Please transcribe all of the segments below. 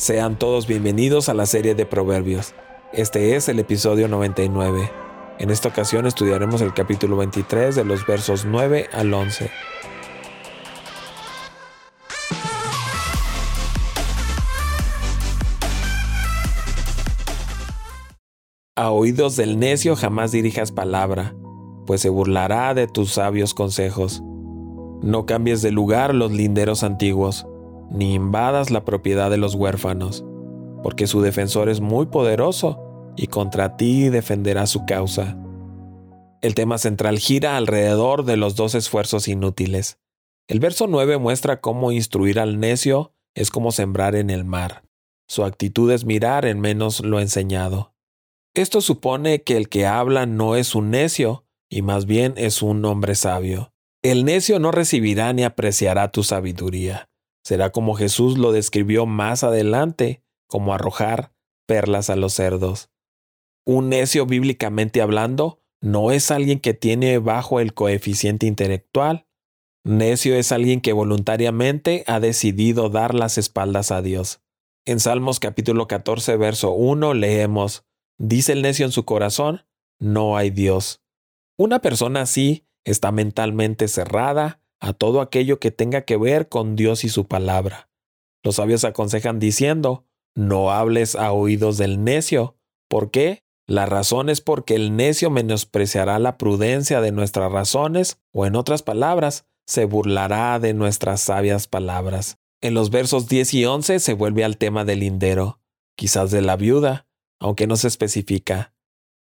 Sean todos bienvenidos a la serie de Proverbios. Este es el episodio 99. En esta ocasión estudiaremos el capítulo 23 de los versos 9 al 11. A oídos del necio jamás dirijas palabra, pues se burlará de tus sabios consejos. No cambies de lugar los linderos antiguos ni invadas la propiedad de los huérfanos, porque su defensor es muy poderoso y contra ti defenderá su causa. El tema central gira alrededor de los dos esfuerzos inútiles. El verso 9 muestra cómo instruir al necio es como sembrar en el mar. Su actitud es mirar en menos lo enseñado. Esto supone que el que habla no es un necio, y más bien es un hombre sabio. El necio no recibirá ni apreciará tu sabiduría. Será como Jesús lo describió más adelante, como arrojar perlas a los cerdos. Un necio bíblicamente hablando no es alguien que tiene bajo el coeficiente intelectual. Necio es alguien que voluntariamente ha decidido dar las espaldas a Dios. En Salmos capítulo 14, verso 1 leemos, Dice el necio en su corazón, no hay Dios. Una persona así está mentalmente cerrada a todo aquello que tenga que ver con Dios y su palabra. Los sabios aconsejan diciendo, no hables a oídos del necio. ¿Por qué? La razón es porque el necio menospreciará la prudencia de nuestras razones, o en otras palabras, se burlará de nuestras sabias palabras. En los versos 10 y 11 se vuelve al tema del lindero, quizás de la viuda, aunque no se especifica.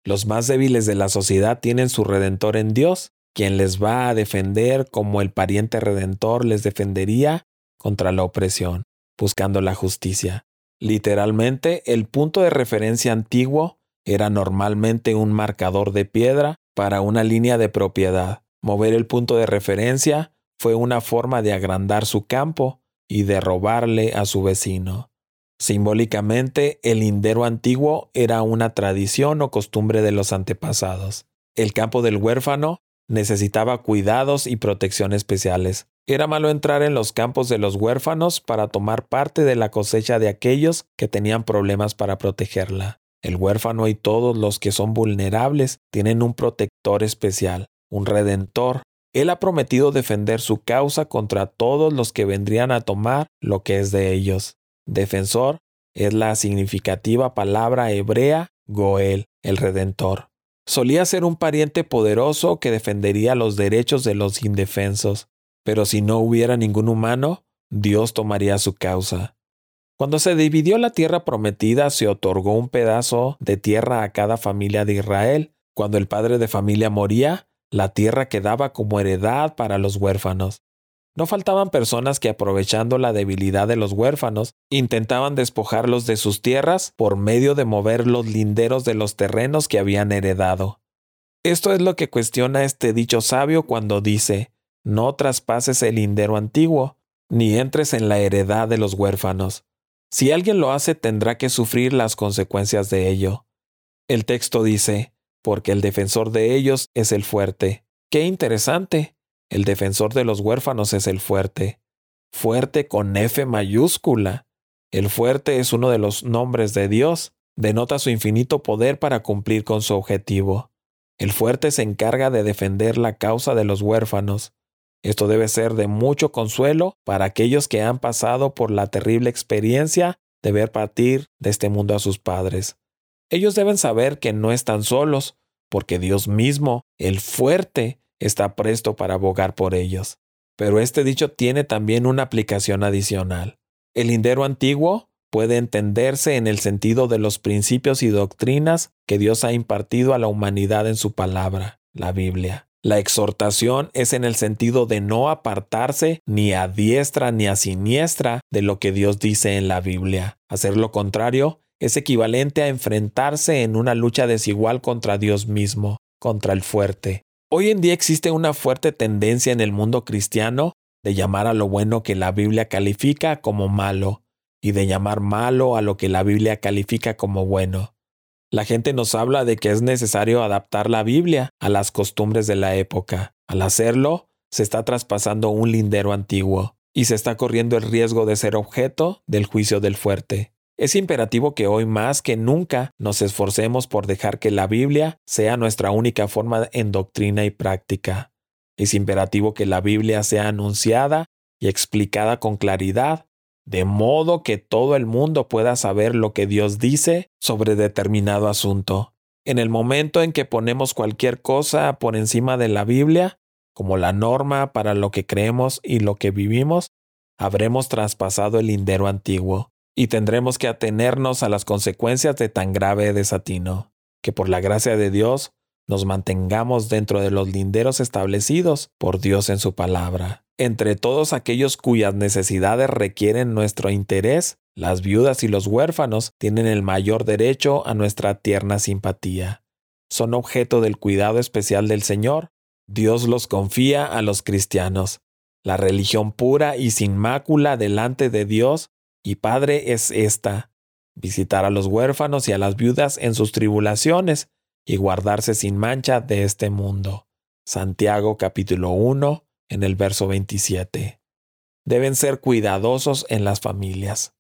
Los más débiles de la sociedad tienen su redentor en Dios, quien les va a defender como el pariente redentor les defendería contra la opresión, buscando la justicia. Literalmente, el punto de referencia antiguo era normalmente un marcador de piedra para una línea de propiedad. Mover el punto de referencia fue una forma de agrandar su campo y de robarle a su vecino. Simbólicamente, el lindero antiguo era una tradición o costumbre de los antepasados. El campo del huérfano necesitaba cuidados y protección especiales. Era malo entrar en los campos de los huérfanos para tomar parte de la cosecha de aquellos que tenían problemas para protegerla. El huérfano y todos los que son vulnerables tienen un protector especial, un redentor. Él ha prometido defender su causa contra todos los que vendrían a tomar lo que es de ellos. Defensor es la significativa palabra hebrea Goel, el redentor. Solía ser un pariente poderoso que defendería los derechos de los indefensos, pero si no hubiera ningún humano, Dios tomaría su causa. Cuando se dividió la tierra prometida, se otorgó un pedazo de tierra a cada familia de Israel. Cuando el padre de familia moría, la tierra quedaba como heredad para los huérfanos. No faltaban personas que aprovechando la debilidad de los huérfanos, intentaban despojarlos de sus tierras por medio de mover los linderos de los terrenos que habían heredado. Esto es lo que cuestiona este dicho sabio cuando dice, no traspases el lindero antiguo, ni entres en la heredad de los huérfanos. Si alguien lo hace tendrá que sufrir las consecuencias de ello. El texto dice, porque el defensor de ellos es el fuerte. Qué interesante. El defensor de los huérfanos es el fuerte. Fuerte con F mayúscula. El fuerte es uno de los nombres de Dios. Denota su infinito poder para cumplir con su objetivo. El fuerte se encarga de defender la causa de los huérfanos. Esto debe ser de mucho consuelo para aquellos que han pasado por la terrible experiencia de ver partir de este mundo a sus padres. Ellos deben saber que no están solos, porque Dios mismo, el fuerte, está presto para abogar por ellos. Pero este dicho tiene también una aplicación adicional. El lindero antiguo puede entenderse en el sentido de los principios y doctrinas que Dios ha impartido a la humanidad en su palabra, la Biblia. La exhortación es en el sentido de no apartarse ni a diestra ni a siniestra de lo que Dios dice en la Biblia. Hacer lo contrario es equivalente a enfrentarse en una lucha desigual contra Dios mismo, contra el fuerte. Hoy en día existe una fuerte tendencia en el mundo cristiano de llamar a lo bueno que la Biblia califica como malo y de llamar malo a lo que la Biblia califica como bueno. La gente nos habla de que es necesario adaptar la Biblia a las costumbres de la época. Al hacerlo, se está traspasando un lindero antiguo y se está corriendo el riesgo de ser objeto del juicio del fuerte. Es imperativo que hoy más que nunca nos esforcemos por dejar que la Biblia sea nuestra única forma en doctrina y práctica. Es imperativo que la Biblia sea anunciada y explicada con claridad, de modo que todo el mundo pueda saber lo que Dios dice sobre determinado asunto. En el momento en que ponemos cualquier cosa por encima de la Biblia, como la norma para lo que creemos y lo que vivimos, habremos traspasado el lindero antiguo y tendremos que atenernos a las consecuencias de tan grave desatino, que por la gracia de Dios nos mantengamos dentro de los linderos establecidos por Dios en su palabra. Entre todos aquellos cuyas necesidades requieren nuestro interés, las viudas y los huérfanos tienen el mayor derecho a nuestra tierna simpatía. Son objeto del cuidado especial del Señor. Dios los confía a los cristianos. La religión pura y sin mácula delante de Dios y Padre es esta, visitar a los huérfanos y a las viudas en sus tribulaciones y guardarse sin mancha de este mundo. Santiago capítulo 1 en el verso 27. Deben ser cuidadosos en las familias.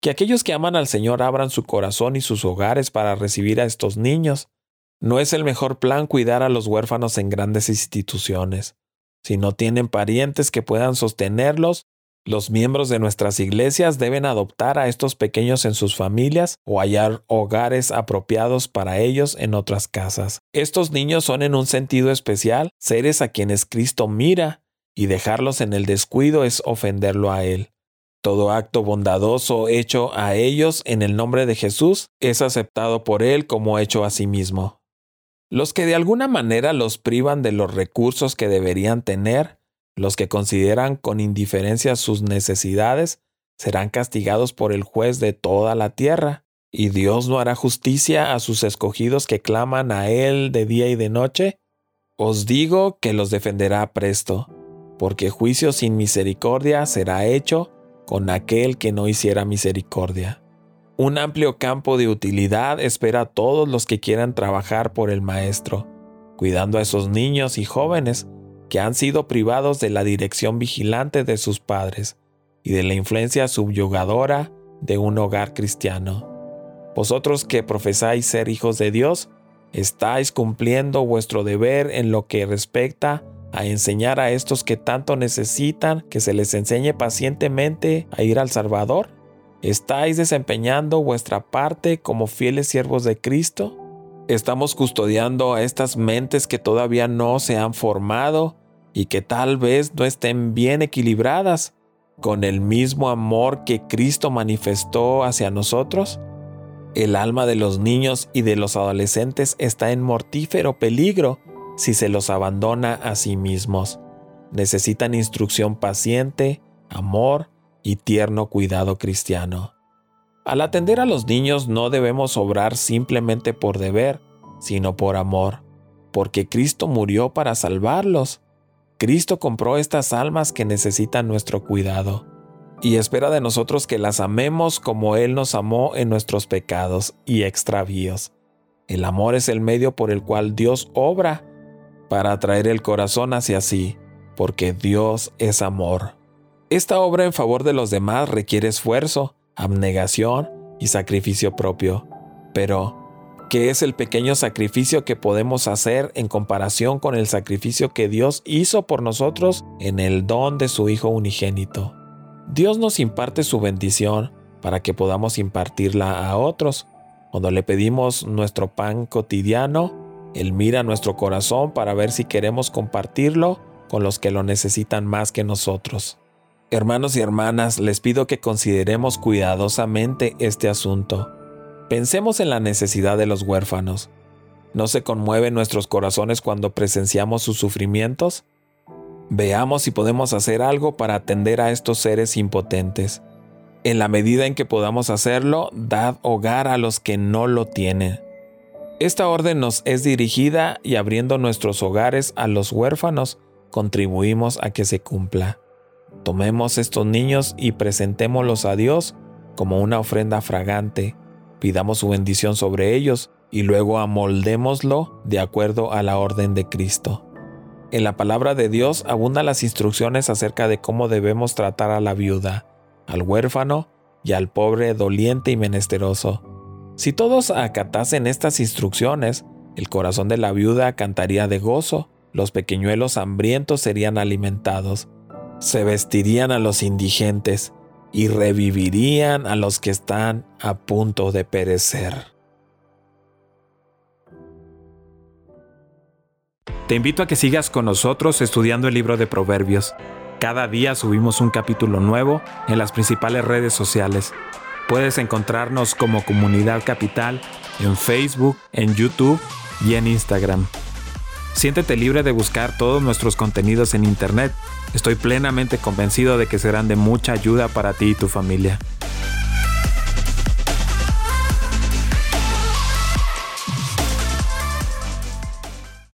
Que aquellos que aman al Señor abran su corazón y sus hogares para recibir a estos niños. No es el mejor plan cuidar a los huérfanos en grandes instituciones. Si no tienen parientes que puedan sostenerlos, los miembros de nuestras iglesias deben adoptar a estos pequeños en sus familias o hallar hogares apropiados para ellos en otras casas. Estos niños son en un sentido especial seres a quienes Cristo mira, y dejarlos en el descuido es ofenderlo a Él. Todo acto bondadoso hecho a ellos en el nombre de Jesús es aceptado por Él como hecho a sí mismo. Los que de alguna manera los privan de los recursos que deberían tener, los que consideran con indiferencia sus necesidades serán castigados por el juez de toda la tierra, y Dios no hará justicia a sus escogidos que claman a Él de día y de noche. Os digo que los defenderá presto, porque juicio sin misericordia será hecho con aquel que no hiciera misericordia. Un amplio campo de utilidad espera a todos los que quieran trabajar por el Maestro, cuidando a esos niños y jóvenes que han sido privados de la dirección vigilante de sus padres y de la influencia subyugadora de un hogar cristiano. Vosotros que profesáis ser hijos de Dios, estáis cumpliendo vuestro deber en lo que respecta a enseñar a estos que tanto necesitan que se les enseñe pacientemente a ir al Salvador? ¿Estáis desempeñando vuestra parte como fieles siervos de Cristo? Estamos custodiando a estas mentes que todavía no se han formado y que tal vez no estén bien equilibradas con el mismo amor que Cristo manifestó hacia nosotros. El alma de los niños y de los adolescentes está en mortífero peligro si se los abandona a sí mismos. Necesitan instrucción paciente, amor y tierno cuidado cristiano. Al atender a los niños no debemos obrar simplemente por deber, sino por amor, porque Cristo murió para salvarlos. Cristo compró estas almas que necesitan nuestro cuidado y espera de nosotros que las amemos como Él nos amó en nuestros pecados y extravíos. El amor es el medio por el cual Dios obra para atraer el corazón hacia sí, porque Dios es amor. Esta obra en favor de los demás requiere esfuerzo, abnegación y sacrificio propio. Pero, ¿qué es el pequeño sacrificio que podemos hacer en comparación con el sacrificio que Dios hizo por nosotros en el don de su Hijo unigénito? Dios nos imparte su bendición para que podamos impartirla a otros. Cuando le pedimos nuestro pan cotidiano, Él mira nuestro corazón para ver si queremos compartirlo con los que lo necesitan más que nosotros. Hermanos y hermanas, les pido que consideremos cuidadosamente este asunto. Pensemos en la necesidad de los huérfanos. ¿No se conmueven nuestros corazones cuando presenciamos sus sufrimientos? Veamos si podemos hacer algo para atender a estos seres impotentes. En la medida en que podamos hacerlo, dad hogar a los que no lo tienen. Esta orden nos es dirigida y abriendo nuestros hogares a los huérfanos, contribuimos a que se cumpla. Tomemos estos niños y presentémoslos a Dios como una ofrenda fragante, pidamos su bendición sobre ellos y luego amoldémoslo de acuerdo a la orden de Cristo. En la palabra de Dios abundan las instrucciones acerca de cómo debemos tratar a la viuda, al huérfano y al pobre doliente y menesteroso. Si todos acatasen estas instrucciones, el corazón de la viuda cantaría de gozo, los pequeñuelos hambrientos serían alimentados, se vestirían a los indigentes y revivirían a los que están a punto de perecer. Te invito a que sigas con nosotros estudiando el libro de Proverbios. Cada día subimos un capítulo nuevo en las principales redes sociales. Puedes encontrarnos como Comunidad Capital en Facebook, en YouTube y en Instagram. Siéntete libre de buscar todos nuestros contenidos en Internet. Estoy plenamente convencido de que serán de mucha ayuda para ti y tu familia.